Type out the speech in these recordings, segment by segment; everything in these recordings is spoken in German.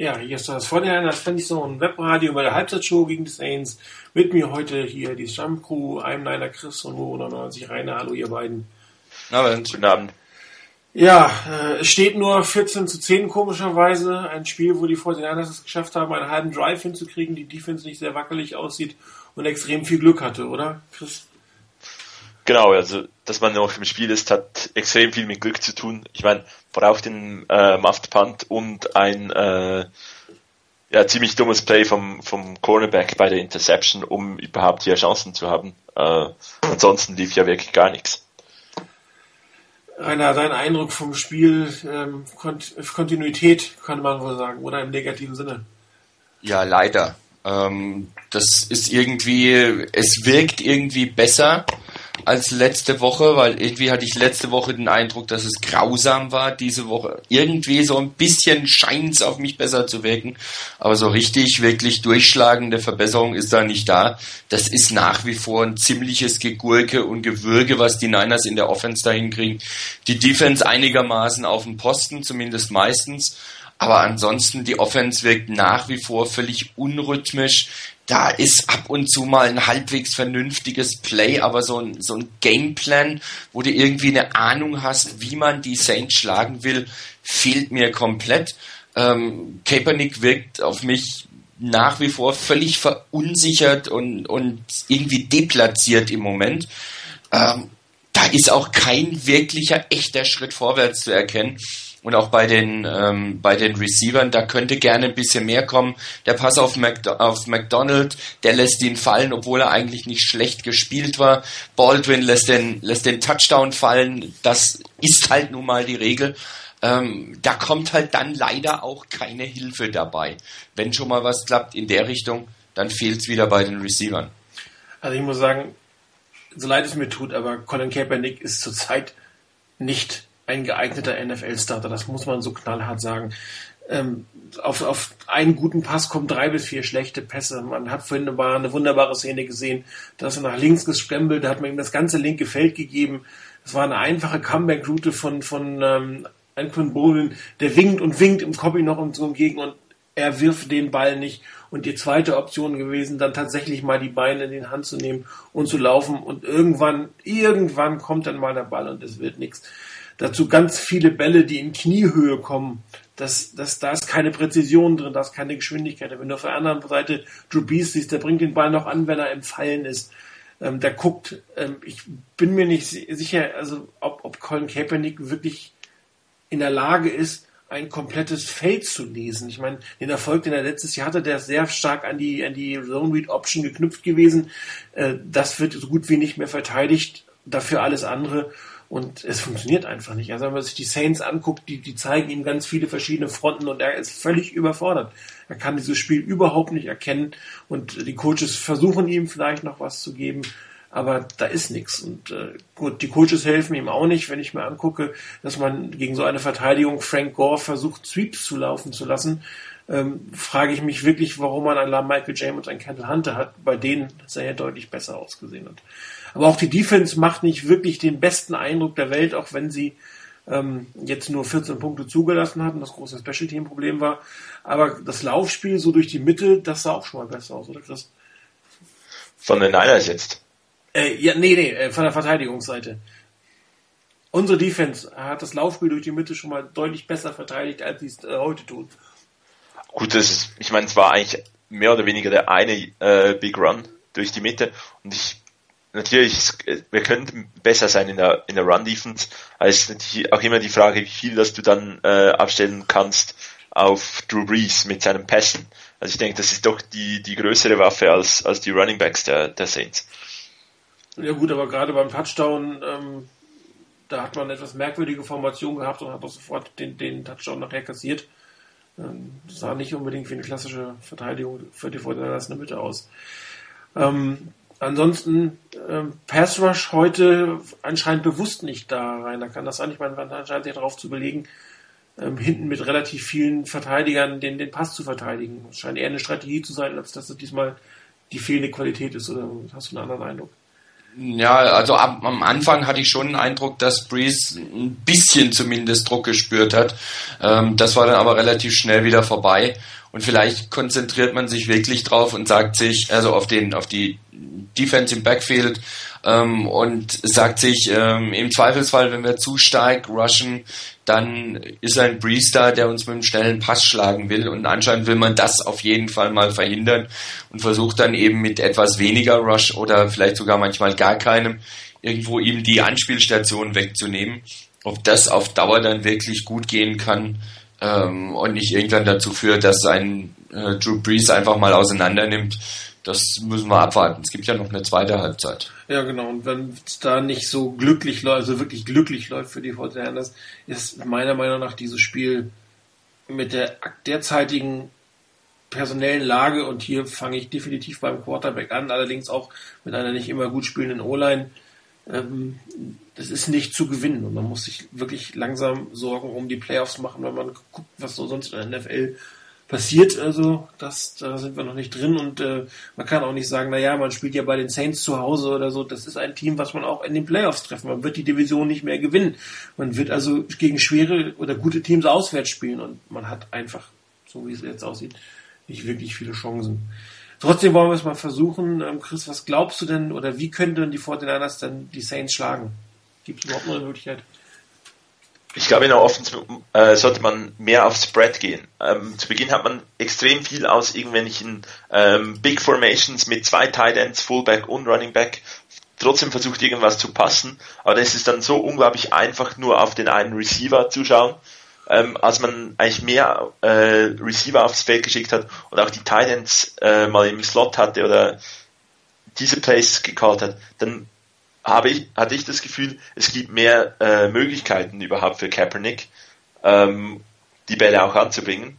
Ja, hier ist das Vorderherrn, das fände ich so ein Webradio bei der Halbzeitshow gegen die Saints. Mit mir heute hier die Stammcrew, einem Niner Chris und Mo 99 Rainer. Hallo ihr beiden. Abend. Guten Abend. Ja, äh, es steht nur 14 zu 10 komischerweise. Ein Spiel, wo die 49ers es geschafft haben, einen halben Drive hinzukriegen, die Defense nicht sehr wackelig aussieht und extrem viel Glück hatte, oder Chris? Genau, also dass man noch im Spiel ist, hat extrem viel mit Glück zu tun. Ich meine, braucht den äh, Muffed Punt und ein äh, ja, ziemlich dummes Play vom, vom Cornerback bei der Interception, um überhaupt hier Chancen zu haben. Äh, ansonsten lief ja wirklich gar nichts. Rainer, dein Eindruck vom Spiel, ähm, Kont Kontinuität kann man wohl sagen, oder im negativen Sinne? Ja, leider. Ähm, das ist irgendwie, es wirkt irgendwie besser als letzte Woche, weil irgendwie hatte ich letzte Woche den Eindruck, dass es grausam war. Diese Woche irgendwie so ein bisschen scheint es auf mich besser zu wirken. Aber so richtig, wirklich durchschlagende Verbesserung ist da nicht da. Das ist nach wie vor ein ziemliches Gegurke und Gewürge, was die Niners in der Offense da hinkriegen. Die Defense einigermaßen auf dem Posten, zumindest meistens. Aber ansonsten, die Offense wirkt nach wie vor völlig unrhythmisch. Da ist ab und zu mal ein halbwegs vernünftiges Play, aber so ein, so ein Gameplan, wo du irgendwie eine Ahnung hast, wie man die Saints schlagen will, fehlt mir komplett. Ähm, Kaepernick wirkt auf mich nach wie vor völlig verunsichert und, und irgendwie deplatziert im Moment. Ähm, ist auch kein wirklicher echter Schritt vorwärts zu erkennen. Und auch bei den, ähm, bei den Receivern, da könnte gerne ein bisschen mehr kommen. Der Pass auf, Mac auf McDonald, der lässt ihn fallen, obwohl er eigentlich nicht schlecht gespielt war. Baldwin lässt den, lässt den Touchdown fallen. Das ist halt nun mal die Regel. Ähm, da kommt halt dann leider auch keine Hilfe dabei. Wenn schon mal was klappt in der Richtung, dann fehlt es wieder bei den Receivern. Also ich muss sagen, so leid es mir tut, aber Colin Kaepernick ist zurzeit nicht ein geeigneter NFL-Starter, das muss man so knallhart sagen. Ähm, auf, auf einen guten Pass kommen drei bis vier schlechte Pässe. Man hat vorhin eine, eine wunderbare Szene gesehen, dass er nach links gesprembelt, da hat man ihm das ganze linke Feld gegeben. Es war eine einfache Comeback-Route von, von ähm, Anquin Bolin, der winkt und winkt im Copy noch und so entgegen und er wirft den Ball nicht. Und die zweite Option gewesen, dann tatsächlich mal die Beine in die Hand zu nehmen und zu laufen. Und irgendwann, irgendwann kommt dann mal der Ball und es wird nichts. Dazu ganz viele Bälle, die in Kniehöhe kommen. Das, das, da ist keine Präzision drin, da ist keine Geschwindigkeit. Wenn du auf der anderen Seite Drew Brees siehst, der bringt den Ball noch an, wenn er im Fallen ist. Ähm, der guckt, ähm, ich bin mir nicht sicher, also ob, ob Colin Kaepernick wirklich in der Lage ist, ein komplettes Feld zu lesen. Ich meine, den Erfolg, den er letztes Jahr hatte, der ist sehr stark an die, an die Zone Read Option geknüpft gewesen. Äh, das wird so gut wie nicht mehr verteidigt. Dafür alles andere. Und es funktioniert einfach nicht. Also wenn man sich die Saints anguckt, die, die zeigen ihm ganz viele verschiedene Fronten und er ist völlig überfordert. Er kann dieses Spiel überhaupt nicht erkennen und die Coaches versuchen ihm vielleicht noch was zu geben, aber da ist nichts. Und äh, gut, die Coaches helfen ihm auch nicht, wenn ich mir angucke, dass man gegen so eine Verteidigung Frank Gore versucht, Sweeps zu laufen zu lassen. Ähm, frage ich mich wirklich, warum man einen Michael James und einen Kendall Hunter hat. Bei denen er ja deutlich besser ausgesehen. Und aber auch die Defense macht nicht wirklich den besten Eindruck der Welt, auch wenn sie ähm, jetzt nur 14 Punkte zugelassen hatten, das große Special Team Problem war. Aber das Laufspiel so durch die Mitte, das sah auch schon mal besser aus, oder Chris? Von den Niners jetzt? Äh, ja, nee, nee, äh, von der Verteidigungsseite. Unsere Defense hat das Laufspiel durch die Mitte schon mal deutlich besser verteidigt, als sie es äh, heute tun. Gut, das ist, ich meine, es war eigentlich mehr oder weniger der eine äh, Big Run durch die Mitte und ich natürlich, wir könnten besser sein in der, in der Run-Defense. Natürlich auch immer die Frage, wie viel dass du dann äh, abstellen kannst auf Drew Brees mit seinen Pässen. Also ich denke, das ist doch die, die größere Waffe als, als die Running Backs der, der Saints. Ja gut, aber gerade beim Touchdown, ähm, da hat man eine etwas merkwürdige Formation gehabt und hat auch sofort den, den Touchdown nachher kassiert. Ähm, das sah nicht unbedingt wie eine klassische Verteidigung für die Vorderlanders in der Mitte aus. Ähm, Ansonsten ähm, Pass Rush heute anscheinend bewusst nicht da rein. Da kann das sein. Ich meine, man anscheinend sich darauf zu belegen, ähm, hinten mit relativ vielen Verteidigern den, den Pass zu verteidigen. Das scheint eher eine Strategie zu sein, als dass es diesmal die fehlende Qualität ist. Oder hast du einen anderen Eindruck? Ja, also ab, am Anfang hatte ich schon den Eindruck, dass Breeze ein bisschen zumindest Druck gespürt hat. Ähm, das war dann aber relativ schnell wieder vorbei. Und vielleicht konzentriert man sich wirklich drauf und sagt sich, also auf den, auf die Defense im Backfield ähm, und sagt sich, ähm, im Zweifelsfall, wenn wir zu stark rushen, dann ist ein Breeze da, der uns mit einem schnellen Pass schlagen will. Und anscheinend will man das auf jeden Fall mal verhindern und versucht dann eben mit etwas weniger Rush oder vielleicht sogar manchmal gar keinem irgendwo ihm die Anspielstation wegzunehmen. Ob das auf Dauer dann wirklich gut gehen kann ähm, und nicht irgendwann dazu führt, dass ein äh, Drew Brees einfach mal auseinander nimmt, das müssen wir abwarten. Es gibt ja noch eine zweite Halbzeit. Ja, genau. Und wenn es da nicht so glücklich läuft, also wirklich glücklich läuft für die Fortinanders, ist meiner Meinung nach dieses Spiel mit der derzeitigen personellen Lage und hier fange ich definitiv beim Quarterback an, allerdings auch mit einer nicht immer gut spielenden O-Line. Ähm, das ist nicht zu gewinnen und man muss sich wirklich langsam Sorgen um die Playoffs machen, wenn man guckt, was so sonst in der NFL passiert. Also das, da sind wir noch nicht drin und äh, man kann auch nicht sagen, na ja, man spielt ja bei den Saints zu Hause oder so. Das ist ein Team, was man auch in den Playoffs treffen. Man wird die Division nicht mehr gewinnen. Man wird also gegen schwere oder gute Teams auswärts spielen und man hat einfach, so wie es jetzt aussieht, nicht wirklich viele Chancen. Trotzdem wollen wir es mal versuchen. Ähm, Chris, was glaubst du denn oder wie könnten die 49ers denn die Saints schlagen? Gibt es überhaupt noch eine Möglichkeit? Ich glaube, in der Offense äh, sollte man mehr auf Spread gehen. Ähm, zu Beginn hat man extrem viel aus irgendwelchen ähm, Big Formations mit zwei Tight Ends, Fullback und Running Back trotzdem versucht irgendwas zu passen, aber es ist dann so unglaublich einfach nur auf den einen Receiver zu schauen, ähm, als man eigentlich mehr äh, Receiver aufs Feld geschickt hat und auch die Tight Ends äh, mal im Slot hatte oder diese Plays gecallt hat, dann habe ich, hatte ich das Gefühl, es gibt mehr äh, Möglichkeiten überhaupt für Kaepernick, ähm, die Bälle auch anzubringen.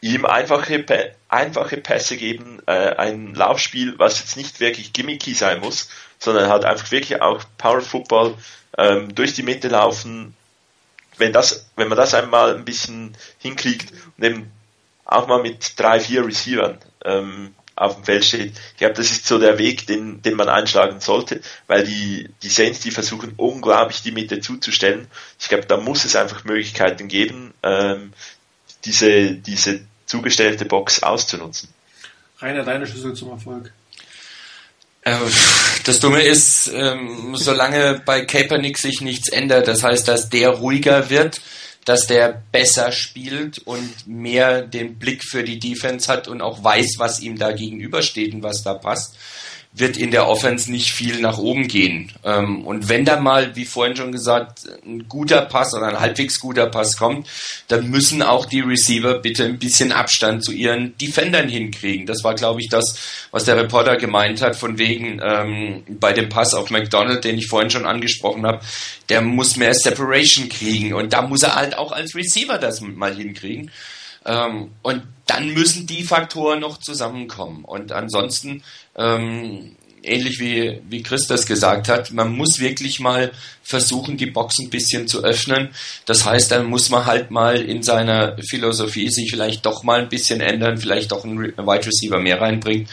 Ihm einfache, einfache Pässe geben, äh, ein Laufspiel, was jetzt nicht wirklich gimmicky sein muss, sondern halt einfach wirklich auch Power Football ähm, durch die Mitte laufen. Wenn das, wenn man das einmal ein bisschen hinkriegt und eben auch mal mit drei, vier Receivern ähm, auf dem Feld steht. Ich glaube, das ist so der Weg, den, den man einschlagen sollte, weil die, die Saints, die versuchen unglaublich die Mitte zuzustellen. Ich glaube, da muss es einfach Möglichkeiten geben, ähm, diese, diese zugestellte Box auszunutzen. Rainer, deine Schlüssel zum Erfolg. Äh, das Dumme ist, ähm, solange bei Kaepernick sich nichts ändert, das heißt, dass der ruhiger wird, dass der besser spielt und mehr den Blick für die Defense hat und auch weiß, was ihm da gegenübersteht und was da passt wird in der Offense nicht viel nach oben gehen. Ähm, und wenn da mal, wie vorhin schon gesagt, ein guter Pass oder ein halbwegs guter Pass kommt, dann müssen auch die Receiver bitte ein bisschen Abstand zu ihren Defendern hinkriegen. Das war, glaube ich, das, was der Reporter gemeint hat, von wegen ähm, bei dem Pass auf McDonald, den ich vorhin schon angesprochen habe, der muss mehr Separation kriegen. Und da muss er halt auch als Receiver das mal hinkriegen. Ähm, und dann müssen die Faktoren noch zusammenkommen. Und ansonsten ähm, ähnlich wie, wie Chris das gesagt hat, man muss wirklich mal versuchen, die Box ein bisschen zu öffnen. Das heißt, dann muss man halt mal in seiner Philosophie sich vielleicht doch mal ein bisschen ändern, vielleicht doch einen Wide Receiver mehr reinbringen.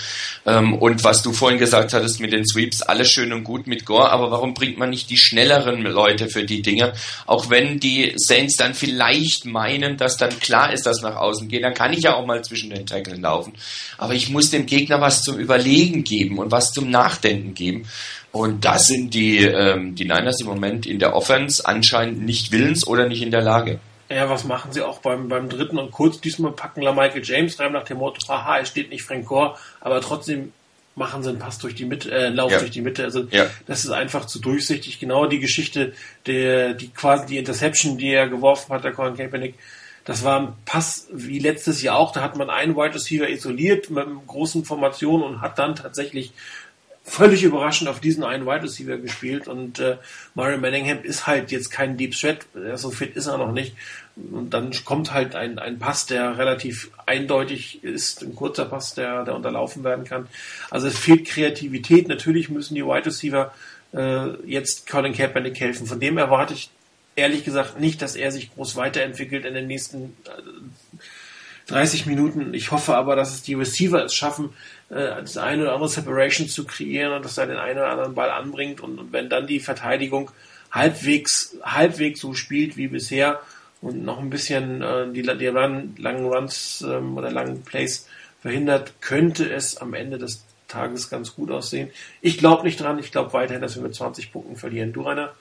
Ähm, und was du vorhin gesagt hattest mit den Sweeps, alles schön und gut mit Gore, aber warum bringt man nicht die schnelleren Leute für die Dinge? Auch wenn die Saints dann vielleicht meinen, dass dann klar ist, dass nach außen geht, dann kann ich ja auch mal zwischen den Tackeln laufen. Aber ich muss dem Gegner was zum Überlegen geben und was zum Nachdenken geben. Und das sind die, ähm, die Niners im Moment in der Offense anscheinend nicht willens oder nicht in der Lage. Ja, was machen sie auch beim, beim dritten und kurz? Diesmal packen La Michael James rein nach dem Motto, haha, es steht nicht Frank Gore, aber trotzdem machen sie einen Pass durch die Mitte, äh, Lauf ja. durch die Mitte. Also ja. das ist einfach zu durchsichtig. Genau die Geschichte, der, die quasi die Interception, die er geworfen hat, der Colin Kaepernick, das war ein Pass wie letztes Jahr auch. Da hat man einen Wide Receiver isoliert mit einer großen Formation und hat dann tatsächlich völlig überraschend auf diesen einen Wide Receiver gespielt und äh, Mario Manningham ist halt jetzt kein Deep Threat, so fit ist er noch nicht. Und dann kommt halt ein, ein Pass, der relativ eindeutig ist, ein kurzer Pass, der, der unterlaufen werden kann. Also es fehlt Kreativität. Natürlich müssen die Wide Receiver äh, jetzt Colin Kaepernick helfen. Von dem erwarte ich ehrlich gesagt nicht, dass er sich groß weiterentwickelt in den nächsten äh, 30 Minuten. Ich hoffe aber, dass es die Receiver es schaffen, äh, das eine oder andere Separation zu kreieren und dass er den einen oder anderen Ball anbringt und, und wenn dann die Verteidigung halbwegs, halbwegs so spielt wie bisher und noch ein bisschen äh, die, die Run, langen Runs ähm, oder langen Plays verhindert, könnte es am Ende des Tages ganz gut aussehen. Ich glaube nicht dran. Ich glaube weiterhin, dass wir mit 20 Punkten verlieren. Du, Rainer?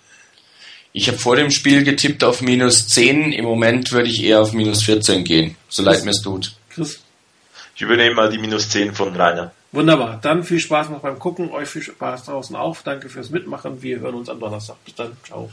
Ich habe vor dem Spiel getippt auf minus 10. Im Moment würde ich eher auf minus 14 gehen, so leid mir es tut. Chris? Ich übernehme mal die minus 10 von Rainer. Wunderbar. Dann viel Spaß noch beim Gucken. Euch viel Spaß draußen auch. Danke fürs Mitmachen. Wir hören uns am Donnerstag. Bis dann. Ciao.